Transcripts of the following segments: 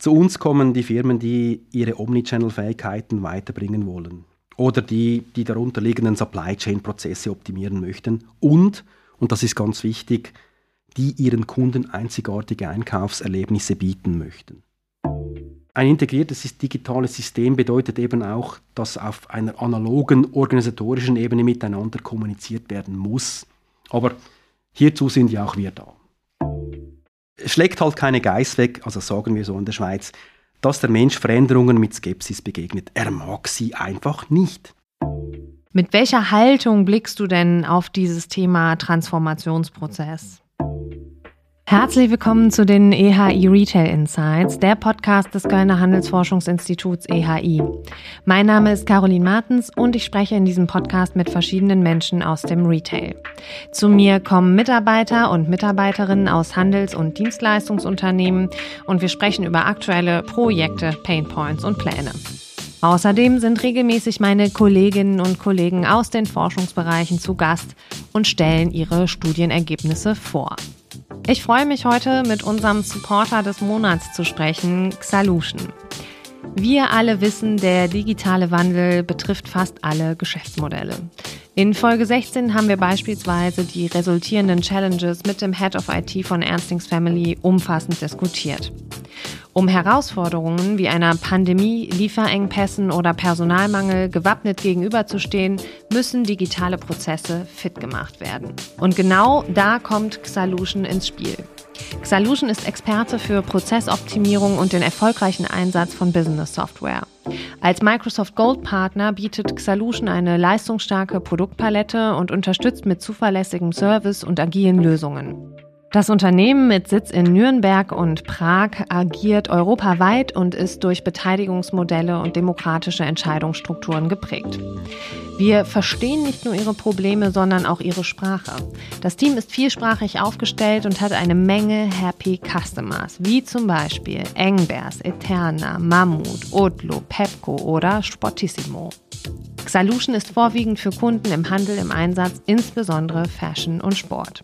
Zu uns kommen die Firmen, die ihre Omnichannel-Fähigkeiten weiterbringen wollen oder die die darunterliegenden Supply Chain-Prozesse optimieren möchten und, und das ist ganz wichtig, die ihren Kunden einzigartige Einkaufserlebnisse bieten möchten. Ein integriertes digitales System bedeutet eben auch, dass auf einer analogen organisatorischen Ebene miteinander kommuniziert werden muss. Aber hierzu sind ja auch wir da. Schlägt halt keine Geiß weg, also sagen wir so in der Schweiz, dass der Mensch Veränderungen mit Skepsis begegnet. Er mag sie einfach nicht. Mit welcher Haltung blickst du denn auf dieses Thema Transformationsprozess? Herzlich willkommen zu den EHI Retail Insights, der Podcast des Kölner Handelsforschungsinstituts EHI. Mein Name ist Caroline Martens und ich spreche in diesem Podcast mit verschiedenen Menschen aus dem Retail. Zu mir kommen Mitarbeiter und Mitarbeiterinnen aus Handels- und Dienstleistungsunternehmen und wir sprechen über aktuelle Projekte, Painpoints und Pläne. Außerdem sind regelmäßig meine Kolleginnen und Kollegen aus den Forschungsbereichen zu Gast und stellen ihre Studienergebnisse vor. Ich freue mich heute mit unserem Supporter des Monats zu sprechen, Xalution. Wir alle wissen, der digitale Wandel betrifft fast alle Geschäftsmodelle. In Folge 16 haben wir beispielsweise die resultierenden Challenges mit dem Head of IT von Ernstings Family umfassend diskutiert. Um Herausforderungen wie einer Pandemie, Lieferengpässen oder Personalmangel gewappnet gegenüberzustehen, müssen digitale Prozesse fit gemacht werden. Und genau da kommt Xalution ins Spiel. Xalution ist Experte für Prozessoptimierung und den erfolgreichen Einsatz von Business Software. Als Microsoft Gold Partner bietet Xalution eine leistungsstarke Produktpalette und unterstützt mit zuverlässigem Service und agilen Lösungen. Das Unternehmen mit Sitz in Nürnberg und Prag agiert europaweit und ist durch Beteiligungsmodelle und demokratische Entscheidungsstrukturen geprägt. Wir verstehen nicht nur ihre Probleme, sondern auch ihre Sprache. Das Team ist vielsprachig aufgestellt und hat eine Menge Happy Customers, wie zum Beispiel Engbers, Eterna, Mammut, Odlo, Pepco oder Sportissimo. Xalution ist vorwiegend für Kunden im Handel im Einsatz, insbesondere Fashion und Sport.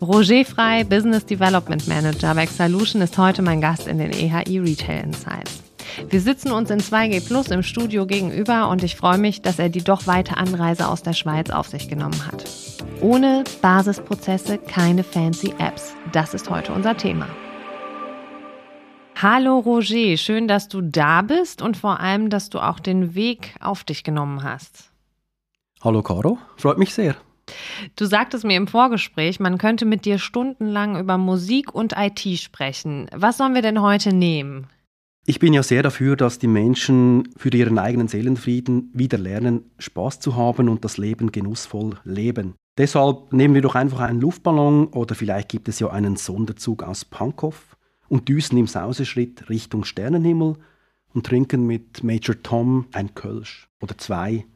Roger Frei, Business Development Manager bei Xalution, ist heute mein Gast in den EHI Retail Insights. Wir sitzen uns in 2G Plus im Studio gegenüber und ich freue mich, dass er die doch weite Anreise aus der Schweiz auf sich genommen hat. Ohne Basisprozesse keine fancy Apps. Das ist heute unser Thema. Hallo Roger, schön, dass du da bist und vor allem, dass du auch den Weg auf dich genommen hast. Hallo Caro, freut mich sehr. Du sagtest mir im Vorgespräch, man könnte mit dir stundenlang über Musik und IT sprechen. Was sollen wir denn heute nehmen? Ich bin ja sehr dafür, dass die Menschen für ihren eigenen Seelenfrieden wieder lernen, Spaß zu haben und das Leben genussvoll leben. Deshalb nehmen wir doch einfach einen Luftballon oder vielleicht gibt es ja einen Sonderzug aus Pankow und düsen im Sauseschritt Richtung Sternenhimmel und trinken mit Major Tom ein Kölsch oder zwei,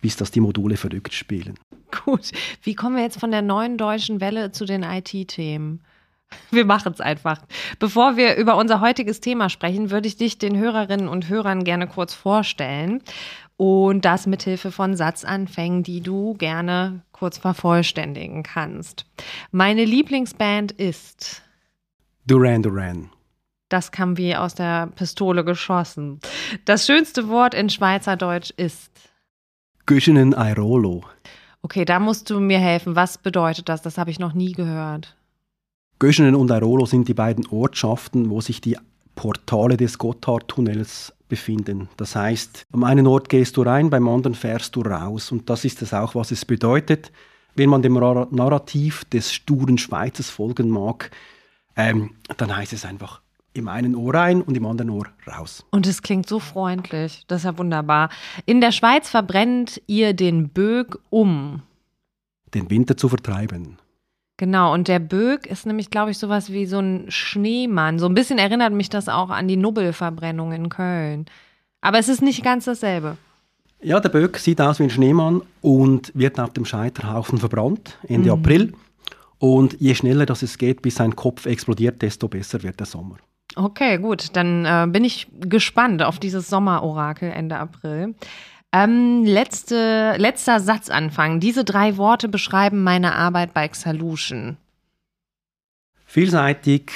bis das die Module verrückt spielen. Gut, wie kommen wir jetzt von der neuen deutschen Welle zu den IT-Themen? Wir machen es einfach. Bevor wir über unser heutiges Thema sprechen, würde ich dich den Hörerinnen und Hörern gerne kurz vorstellen. Und das mithilfe von Satzanfängen, die du gerne kurz vervollständigen kannst. Meine Lieblingsband ist Duran Duran. Das kam wie aus der Pistole geschossen. Das schönste Wort in Schweizerdeutsch ist Göschenen Airolo. Okay, da musst du mir helfen. Was bedeutet das? Das habe ich noch nie gehört. Göschenen und Airolo sind die beiden Ortschaften, wo sich die Portale des Gotthardtunnels befinden. Das heißt, am einen Ort gehst du rein, beim anderen fährst du raus. Und das ist es auch, was es bedeutet. Wenn man dem Narrativ des sturen Schweizers folgen mag, ähm, dann heißt es einfach im einen Ohr rein und im anderen Ohr raus. Und es klingt so freundlich. Das ist ja wunderbar. In der Schweiz verbrennt ihr den Bög um. Den Winter zu vertreiben. Genau, und der Bög ist nämlich, glaube ich, sowas wie so ein Schneemann. So ein bisschen erinnert mich das auch an die Nubbelverbrennung in Köln. Aber es ist nicht ganz dasselbe. Ja, der Böck sieht aus wie ein Schneemann und wird auf dem Scheiterhaufen verbrannt Ende mhm. April. Und je schneller das es geht, bis sein Kopf explodiert, desto besser wird der Sommer. Okay, gut. Dann äh, bin ich gespannt auf dieses Sommerorakel Ende April. Ähm, letzte, letzter Satzanfang. Diese drei Worte beschreiben meine Arbeit bei Xalution. Vielseitig,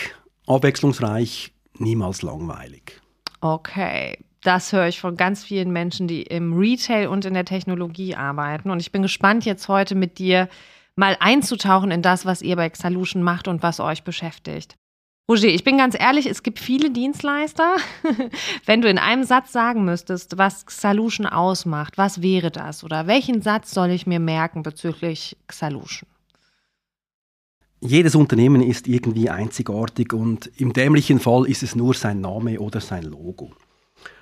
abwechslungsreich, niemals langweilig. Okay, das höre ich von ganz vielen Menschen, die im Retail und in der Technologie arbeiten. Und ich bin gespannt, jetzt heute mit dir mal einzutauchen in das, was ihr bei Xalution macht und was euch beschäftigt. Roger, ich bin ganz ehrlich, es gibt viele Dienstleister. Wenn du in einem Satz sagen müsstest, was Xalution ausmacht, was wäre das? Oder welchen Satz soll ich mir merken bezüglich Xalution? Jedes Unternehmen ist irgendwie einzigartig und im dämlichen Fall ist es nur sein Name oder sein Logo.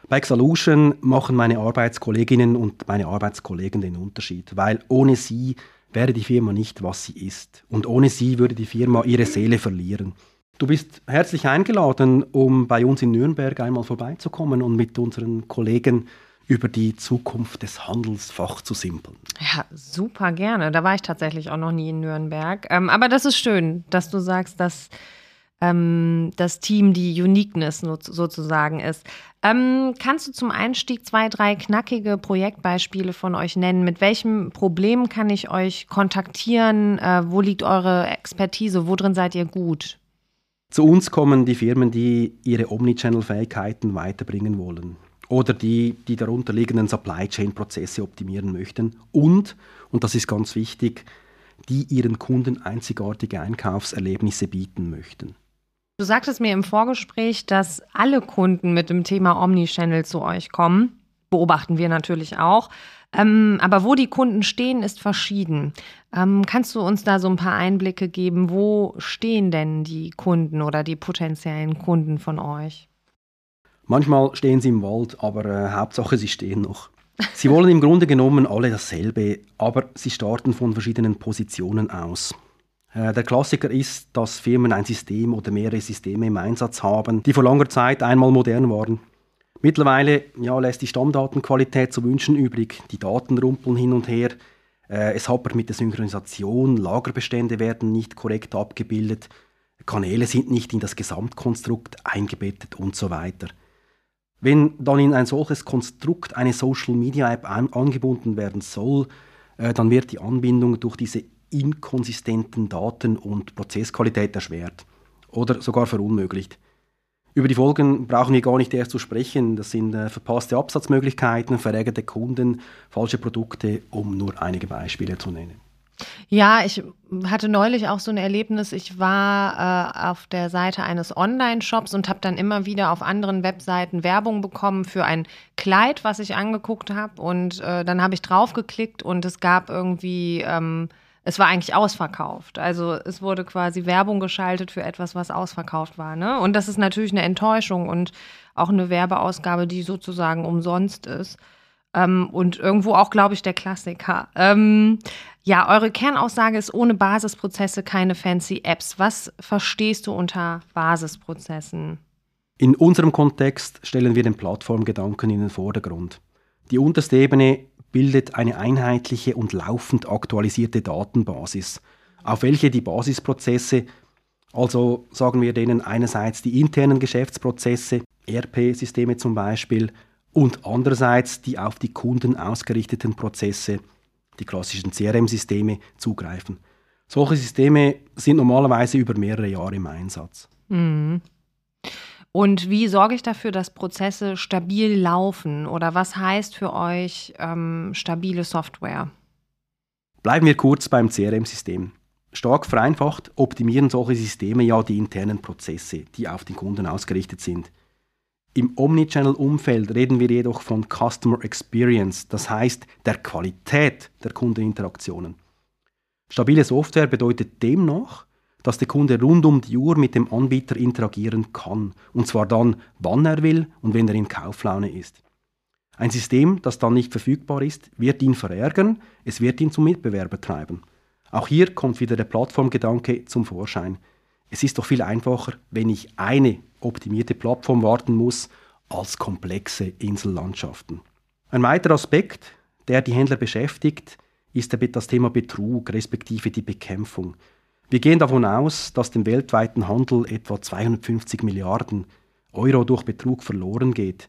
Bei Xalution machen meine Arbeitskolleginnen und meine Arbeitskollegen den Unterschied, weil ohne sie wäre die Firma nicht, was sie ist. Und ohne sie würde die Firma ihre Seele verlieren. Du bist herzlich eingeladen, um bei uns in Nürnberg einmal vorbeizukommen und mit unseren Kollegen über die Zukunft des Handels fachzusimpeln. Ja, super gerne. Da war ich tatsächlich auch noch nie in Nürnberg. Ähm, aber das ist schön, dass du sagst, dass ähm, das Team die Uniqueness sozusagen ist. Ähm, kannst du zum Einstieg zwei, drei knackige Projektbeispiele von euch nennen? Mit welchem Problem kann ich euch kontaktieren? Äh, wo liegt eure Expertise? Wo drin seid ihr gut? Zu uns kommen die Firmen, die ihre Omnichannel-Fähigkeiten weiterbringen wollen oder die die darunterliegenden Supply Chain-Prozesse optimieren möchten und, und das ist ganz wichtig, die ihren Kunden einzigartige Einkaufserlebnisse bieten möchten. Du sagtest mir im Vorgespräch, dass alle Kunden mit dem Thema Omnichannel zu euch kommen. Beobachten wir natürlich auch. Ähm, aber wo die Kunden stehen, ist verschieden. Ähm, kannst du uns da so ein paar Einblicke geben? Wo stehen denn die Kunden oder die potenziellen Kunden von euch? Manchmal stehen sie im Wald, aber äh, Hauptsache sie stehen noch. Sie wollen im Grunde genommen alle dasselbe, aber sie starten von verschiedenen Positionen aus. Äh, der Klassiker ist, dass Firmen ein System oder mehrere Systeme im Einsatz haben, die vor langer Zeit einmal modern waren. Mittlerweile ja, lässt die Stammdatenqualität zu wünschen übrig. Die Daten rumpeln hin und her. Äh, es hapert mit der Synchronisation. Lagerbestände werden nicht korrekt abgebildet. Kanäle sind nicht in das Gesamtkonstrukt eingebettet und so weiter. Wenn dann in ein solches Konstrukt eine Social Media App an angebunden werden soll, äh, dann wird die Anbindung durch diese inkonsistenten Daten und Prozessqualität erschwert oder sogar verunmöglicht. Über die Folgen brauchen wir gar nicht erst zu sprechen. Das sind äh, verpasste Absatzmöglichkeiten, verärgerte Kunden, falsche Produkte, um nur einige Beispiele zu nennen. Ja, ich hatte neulich auch so ein Erlebnis. Ich war äh, auf der Seite eines Online-Shops und habe dann immer wieder auf anderen Webseiten Werbung bekommen für ein Kleid, was ich angeguckt habe. Und äh, dann habe ich draufgeklickt und es gab irgendwie ähm, es war eigentlich ausverkauft. Also es wurde quasi Werbung geschaltet für etwas, was ausverkauft war. Ne? Und das ist natürlich eine Enttäuschung und auch eine Werbeausgabe, die sozusagen umsonst ist. Ähm, und irgendwo auch, glaube ich, der Klassiker. Ähm, ja, eure Kernaussage ist ohne Basisprozesse keine fancy Apps. Was verstehst du unter Basisprozessen? In unserem Kontext stellen wir den Plattformgedanken in den Vordergrund. Die unterste Ebene bildet eine einheitliche und laufend aktualisierte Datenbasis, auf welche die Basisprozesse, also sagen wir denen einerseits die internen Geschäftsprozesse, ERP-Systeme zum Beispiel, und andererseits die auf die Kunden ausgerichteten Prozesse, die klassischen CRM-Systeme, zugreifen. Solche Systeme sind normalerweise über mehrere Jahre im Einsatz. Mhm. Und wie sorge ich dafür, dass Prozesse stabil laufen? Oder was heißt für euch ähm, stabile Software? Bleiben wir kurz beim CRM-System. Stark vereinfacht optimieren solche Systeme ja die internen Prozesse, die auf den Kunden ausgerichtet sind. Im Omnichannel-Umfeld reden wir jedoch von Customer Experience, das heißt der Qualität der Kundeninteraktionen. Stabile Software bedeutet demnach, dass der Kunde rund um die Uhr mit dem Anbieter interagieren kann. Und zwar dann, wann er will und wenn er in Kauflaune ist. Ein System, das dann nicht verfügbar ist, wird ihn verärgern, es wird ihn zum Mitbewerber treiben. Auch hier kommt wieder der Plattformgedanke zum Vorschein. Es ist doch viel einfacher, wenn ich eine optimierte Plattform warten muss, als komplexe Insellandschaften. Ein weiterer Aspekt, der die Händler beschäftigt, ist das Thema Betrug respektive die Bekämpfung. Wir gehen davon aus, dass dem weltweiten Handel etwa 250 Milliarden Euro durch Betrug verloren geht.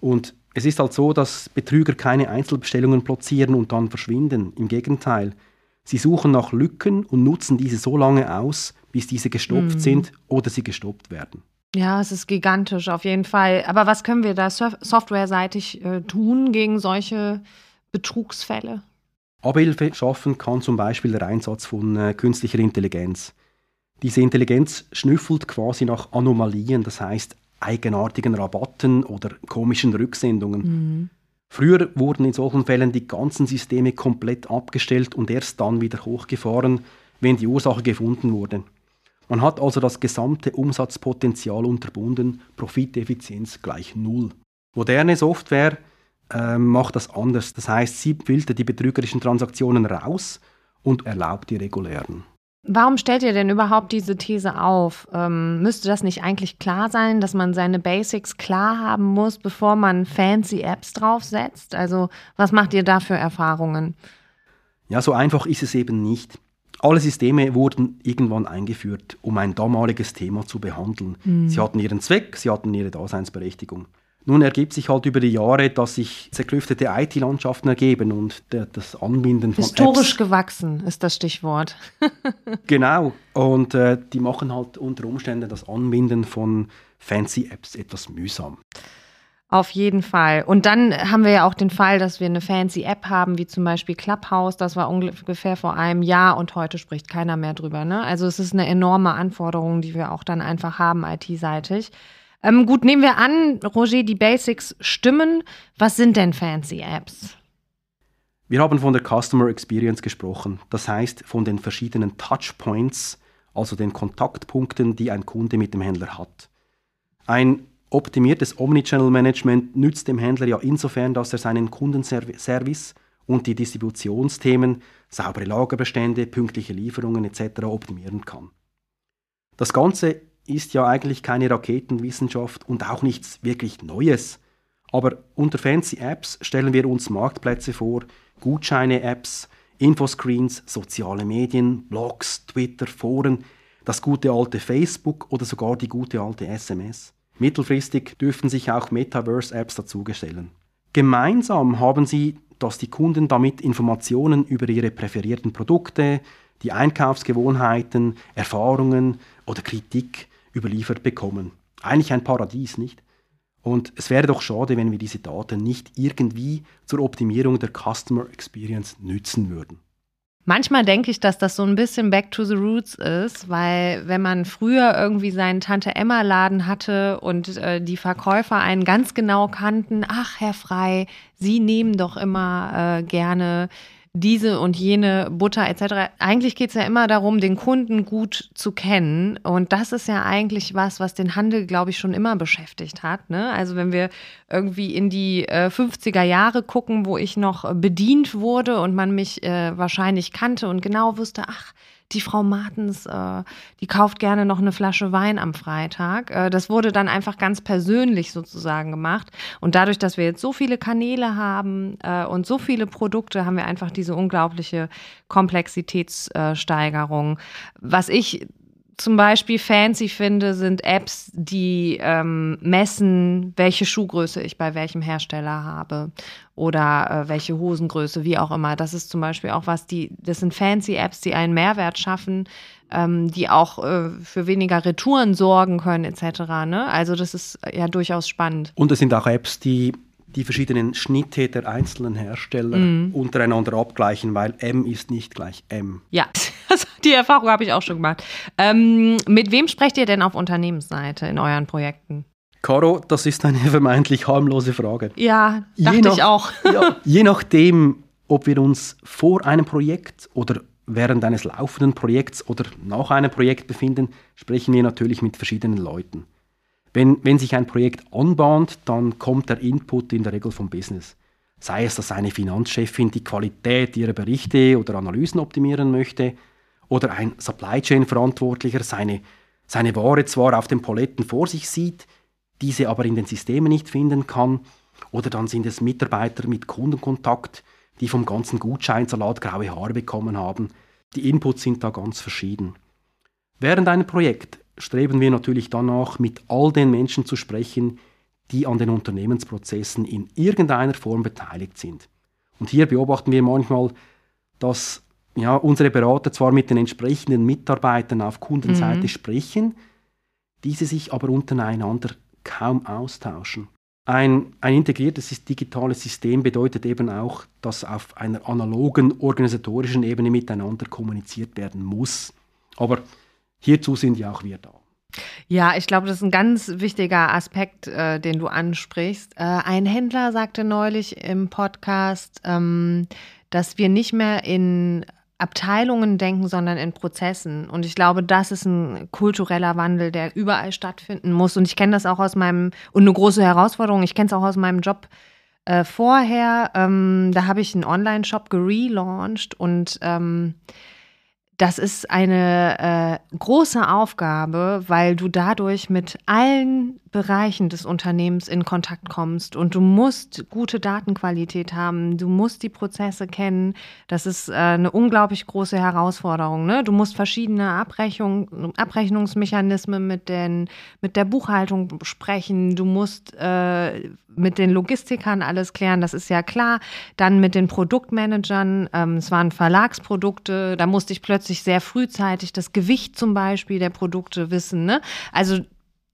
Und es ist halt so, dass Betrüger keine Einzelbestellungen platzieren und dann verschwinden. Im Gegenteil, sie suchen nach Lücken und nutzen diese so lange aus, bis diese gestopft mhm. sind oder sie gestoppt werden. Ja, es ist gigantisch auf jeden Fall. Aber was können wir da softwareseitig äh, tun gegen solche Betrugsfälle? Abhilfe schaffen kann zum Beispiel der Einsatz von äh, künstlicher Intelligenz. Diese Intelligenz schnüffelt quasi nach Anomalien, das heißt eigenartigen Rabatten oder komischen Rücksendungen. Mhm. Früher wurden in solchen Fällen die ganzen Systeme komplett abgestellt und erst dann wieder hochgefahren, wenn die Ursache gefunden wurde. Man hat also das gesamte Umsatzpotenzial unterbunden, Profiteffizienz gleich Null. Moderne Software äh, macht das anders. Das heißt, sie filtert die betrügerischen Transaktionen raus und erlaubt die regulären. Warum stellt ihr denn überhaupt diese These auf? Ähm, müsste das nicht eigentlich klar sein, dass man seine Basics klar haben muss, bevor man fancy Apps draufsetzt? Also was macht ihr da für Erfahrungen? Ja, so einfach ist es eben nicht. Alle Systeme wurden irgendwann eingeführt, um ein damaliges Thema zu behandeln. Mhm. Sie hatten ihren Zweck, sie hatten ihre Daseinsberechtigung. Nun ergibt sich halt über die Jahre, dass sich zerklüftete IT-Landschaften ergeben und der, das Anbinden von Historisch Apps. gewachsen ist das Stichwort. genau. Und äh, die machen halt unter Umständen das Anbinden von fancy Apps etwas mühsam. Auf jeden Fall. Und dann haben wir ja auch den Fall, dass wir eine fancy App haben, wie zum Beispiel Clubhouse. Das war ungefähr vor einem Jahr und heute spricht keiner mehr drüber. Ne? Also es ist eine enorme Anforderung, die wir auch dann einfach haben, IT-seitig. Ähm, gut, nehmen wir an, Roger, die Basics stimmen. Was sind denn fancy Apps? Wir haben von der Customer Experience gesprochen. Das heißt von den verschiedenen Touchpoints, also den Kontaktpunkten, die ein Kunde mit dem Händler hat. Ein Optimiertes Omnichannel-Management nützt dem Händler ja insofern, dass er seinen Kundenservice und die Distributionsthemen, saubere Lagerbestände, pünktliche Lieferungen etc. optimieren kann. Das Ganze ist ja eigentlich keine Raketenwissenschaft und auch nichts wirklich Neues. Aber unter fancy Apps stellen wir uns Marktplätze vor, Gutscheine-Apps, Infoscreens, soziale Medien, Blogs, Twitter, Foren, das gute alte Facebook oder sogar die gute alte SMS. Mittelfristig dürften sich auch Metaverse-Apps dazugestellen. Gemeinsam haben sie, dass die Kunden damit Informationen über ihre präferierten Produkte, die Einkaufsgewohnheiten, Erfahrungen oder Kritik überliefert bekommen. Eigentlich ein Paradies, nicht? Und es wäre doch schade, wenn wir diese Daten nicht irgendwie zur Optimierung der Customer Experience nützen würden. Manchmal denke ich, dass das so ein bisschen back to the roots ist, weil wenn man früher irgendwie seinen Tante Emma Laden hatte und äh, die Verkäufer einen ganz genau kannten, ach Herr Frei, Sie nehmen doch immer äh, gerne diese und jene Butter etc. Eigentlich geht es ja immer darum, den Kunden gut zu kennen. Und das ist ja eigentlich was, was den Handel, glaube ich, schon immer beschäftigt hat. Ne? Also wenn wir irgendwie in die äh, 50er Jahre gucken, wo ich noch bedient wurde und man mich äh, wahrscheinlich kannte und genau wusste, ach, die Frau Martens, äh, die kauft gerne noch eine Flasche Wein am Freitag. Äh, das wurde dann einfach ganz persönlich sozusagen gemacht. Und dadurch, dass wir jetzt so viele Kanäle haben äh, und so viele Produkte, haben wir einfach diese unglaubliche Komplexitätssteigerung. Was ich zum Beispiel fancy finde, sind Apps, die ähm, messen, welche Schuhgröße ich bei welchem Hersteller habe oder äh, welche Hosengröße, wie auch immer. Das ist zum Beispiel auch was, die, das sind fancy Apps, die einen Mehrwert schaffen, ähm, die auch äh, für weniger Retouren sorgen können, etc. Ne? Also das ist ja durchaus spannend. Und es sind auch Apps, die die verschiedenen Schnitte der einzelnen Hersteller mm. untereinander abgleichen, weil M ist nicht gleich M. Ja, die Erfahrung habe ich auch schon gemacht. Ähm, mit wem sprecht ihr denn auf Unternehmensseite in euren Projekten? Caro, das ist eine vermeintlich harmlose Frage. Ja, dachte nach, ich auch. ja, je nachdem, ob wir uns vor einem Projekt oder während eines laufenden Projekts oder nach einem Projekt befinden, sprechen wir natürlich mit verschiedenen Leuten. Wenn, wenn sich ein Projekt anbahnt, dann kommt der Input in der Regel vom Business. Sei es, dass eine Finanzchefin die Qualität ihrer Berichte oder Analysen optimieren möchte, oder ein Supply Chain Verantwortlicher seine, seine Ware zwar auf den Paletten vor sich sieht, diese aber in den Systemen nicht finden kann, oder dann sind es Mitarbeiter mit Kundenkontakt, die vom ganzen Gutscheinsalat graue Haare bekommen haben. Die Inputs sind da ganz verschieden. Während einem Projekt streben wir natürlich danach, mit all den Menschen zu sprechen, die an den Unternehmensprozessen in irgendeiner Form beteiligt sind. Und hier beobachten wir manchmal, dass ja, unsere Berater zwar mit den entsprechenden Mitarbeitern auf Kundenseite mhm. sprechen, diese sich aber untereinander kaum austauschen. Ein, ein integriertes digitales System bedeutet eben auch, dass auf einer analogen organisatorischen Ebene miteinander kommuniziert werden muss. Aber hierzu sind ja auch wir da. Ja, ich glaube, das ist ein ganz wichtiger Aspekt, äh, den du ansprichst. Äh, ein Händler sagte neulich im Podcast, ähm, dass wir nicht mehr in Abteilungen denken, sondern in Prozessen. Und ich glaube, das ist ein kultureller Wandel, der überall stattfinden muss. Und ich kenne das auch aus meinem, und eine große Herausforderung, ich kenne es auch aus meinem Job äh, vorher. Ähm, da habe ich einen Online-Shop gelauncht und ähm, das ist eine äh, große Aufgabe, weil du dadurch mit allen Bereichen des Unternehmens in Kontakt kommst und du musst gute Datenqualität haben, du musst die Prozesse kennen. Das ist äh, eine unglaublich große Herausforderung. Ne? Du musst verschiedene Abrechnung, Abrechnungsmechanismen mit, den, mit der Buchhaltung sprechen, du musst äh, mit den Logistikern alles klären, das ist ja klar. Dann mit den Produktmanagern, ähm, es waren Verlagsprodukte, da musste ich plötzlich sehr frühzeitig das Gewicht zum Beispiel der Produkte wissen. Ne? Also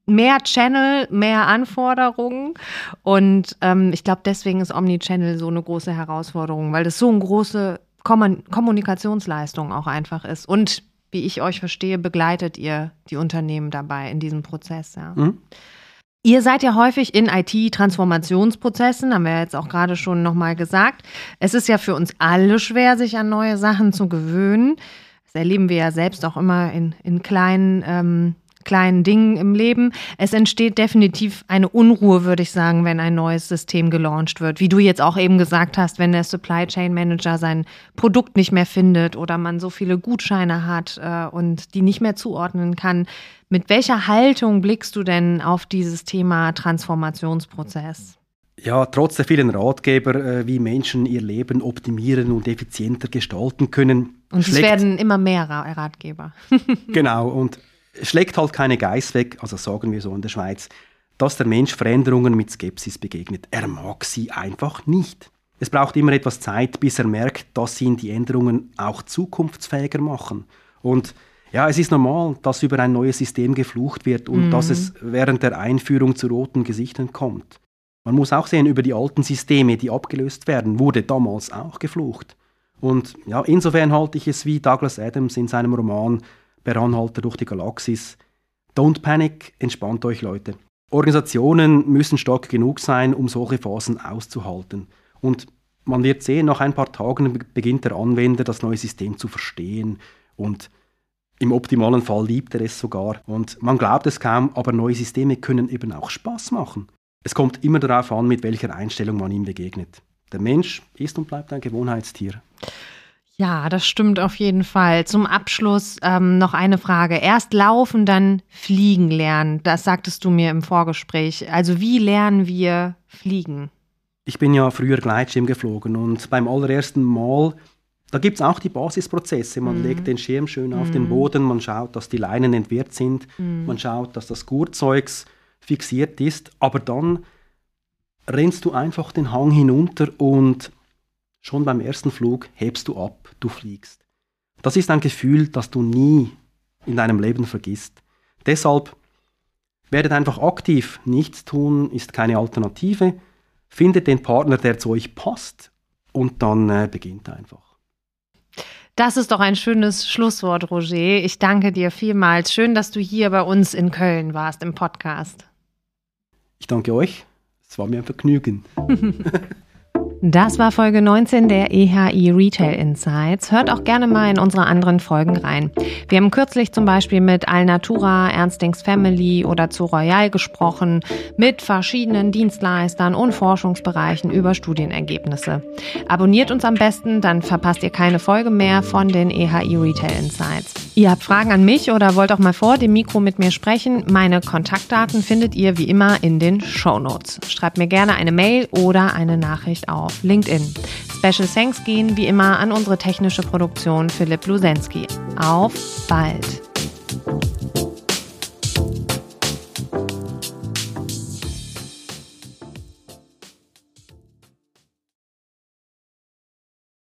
mehr Channel, mehr Anforderungen. Und ähm, ich glaube, deswegen ist Omnichannel so eine große Herausforderung, weil das so eine große Kommunikationsleistung auch einfach ist. Und wie ich euch verstehe, begleitet ihr die Unternehmen dabei in diesem Prozess. Ja. Mhm. Ihr seid ja häufig in IT-Transformationsprozessen, haben wir jetzt auch gerade schon nochmal gesagt. Es ist ja für uns alle schwer, sich an neue Sachen zu gewöhnen. Das erleben wir ja selbst auch immer in, in kleinen ähm, kleinen Dingen im Leben. Es entsteht definitiv eine Unruhe, würde ich sagen, wenn ein neues System gelauncht wird. Wie du jetzt auch eben gesagt hast, wenn der Supply Chain Manager sein Produkt nicht mehr findet oder man so viele Gutscheine hat äh, und die nicht mehr zuordnen kann. Mit welcher Haltung blickst du denn auf dieses Thema Transformationsprozess? Ja, trotz der vielen Ratgeber, äh, wie Menschen ihr Leben optimieren und effizienter gestalten können. Und es werden immer mehr Ratgeber. genau, und schlägt halt keine Geiß weg, also sagen wir so in der Schweiz, dass der Mensch Veränderungen mit Skepsis begegnet. Er mag sie einfach nicht. Es braucht immer etwas Zeit, bis er merkt, dass ihn die Änderungen auch zukunftsfähiger machen. Und ja, es ist normal, dass über ein neues System geflucht wird und mhm. dass es während der Einführung zu roten Gesichtern kommt. Man muss auch sehen, über die alten Systeme, die abgelöst werden, wurde damals auch geflucht. Und ja, insofern halte ich es wie Douglas Adams in seinem Roman per Anhalter durch die Galaxis. Don't panic, entspannt euch Leute. Organisationen müssen stark genug sein, um solche Phasen auszuhalten. Und man wird sehen, nach ein paar Tagen beginnt der Anwender das neue System zu verstehen und im optimalen Fall liebt er es sogar. Und man glaubt es kaum, aber neue Systeme können eben auch Spaß machen. Es kommt immer darauf an, mit welcher Einstellung man ihm begegnet. Der Mensch ist und bleibt ein Gewohnheitstier. Ja, das stimmt auf jeden Fall. Zum Abschluss ähm, noch eine Frage. Erst laufen, dann fliegen lernen. Das sagtest du mir im Vorgespräch. Also wie lernen wir fliegen? Ich bin ja früher Gleitschirm geflogen und beim allerersten Mal, da gibt es auch die Basisprozesse. Man mhm. legt den Schirm schön auf mhm. den Boden, man schaut, dass die Leinen entwirrt sind, mhm. man schaut, dass das Gurtzeugs fixiert ist, aber dann rennst du einfach den Hang hinunter und Schon beim ersten Flug hebst du ab, du fliegst. Das ist ein Gefühl, das du nie in deinem Leben vergisst. Deshalb werdet einfach aktiv. Nichts tun ist keine Alternative. Findet den Partner, der zu euch passt und dann äh, beginnt einfach. Das ist doch ein schönes Schlusswort, Roger. Ich danke dir vielmals. Schön, dass du hier bei uns in Köln warst im Podcast. Ich danke euch. Es war mir ein Vergnügen. Das war Folge 19 der EHI Retail Insights. Hört auch gerne mal in unsere anderen Folgen rein. Wir haben kürzlich zum Beispiel mit Alnatura, Ernstings Family oder zu Royal gesprochen, mit verschiedenen Dienstleistern und Forschungsbereichen über Studienergebnisse. Abonniert uns am besten, dann verpasst ihr keine Folge mehr von den EHI Retail Insights. Ihr habt Fragen an mich oder wollt auch mal vor dem Mikro mit mir sprechen? Meine Kontaktdaten findet ihr wie immer in den Show Notes. Schreibt mir gerne eine Mail oder eine Nachricht auf LinkedIn. Special Thanks gehen wie immer an unsere technische Produktion Philipp Lusensky. Auf bald!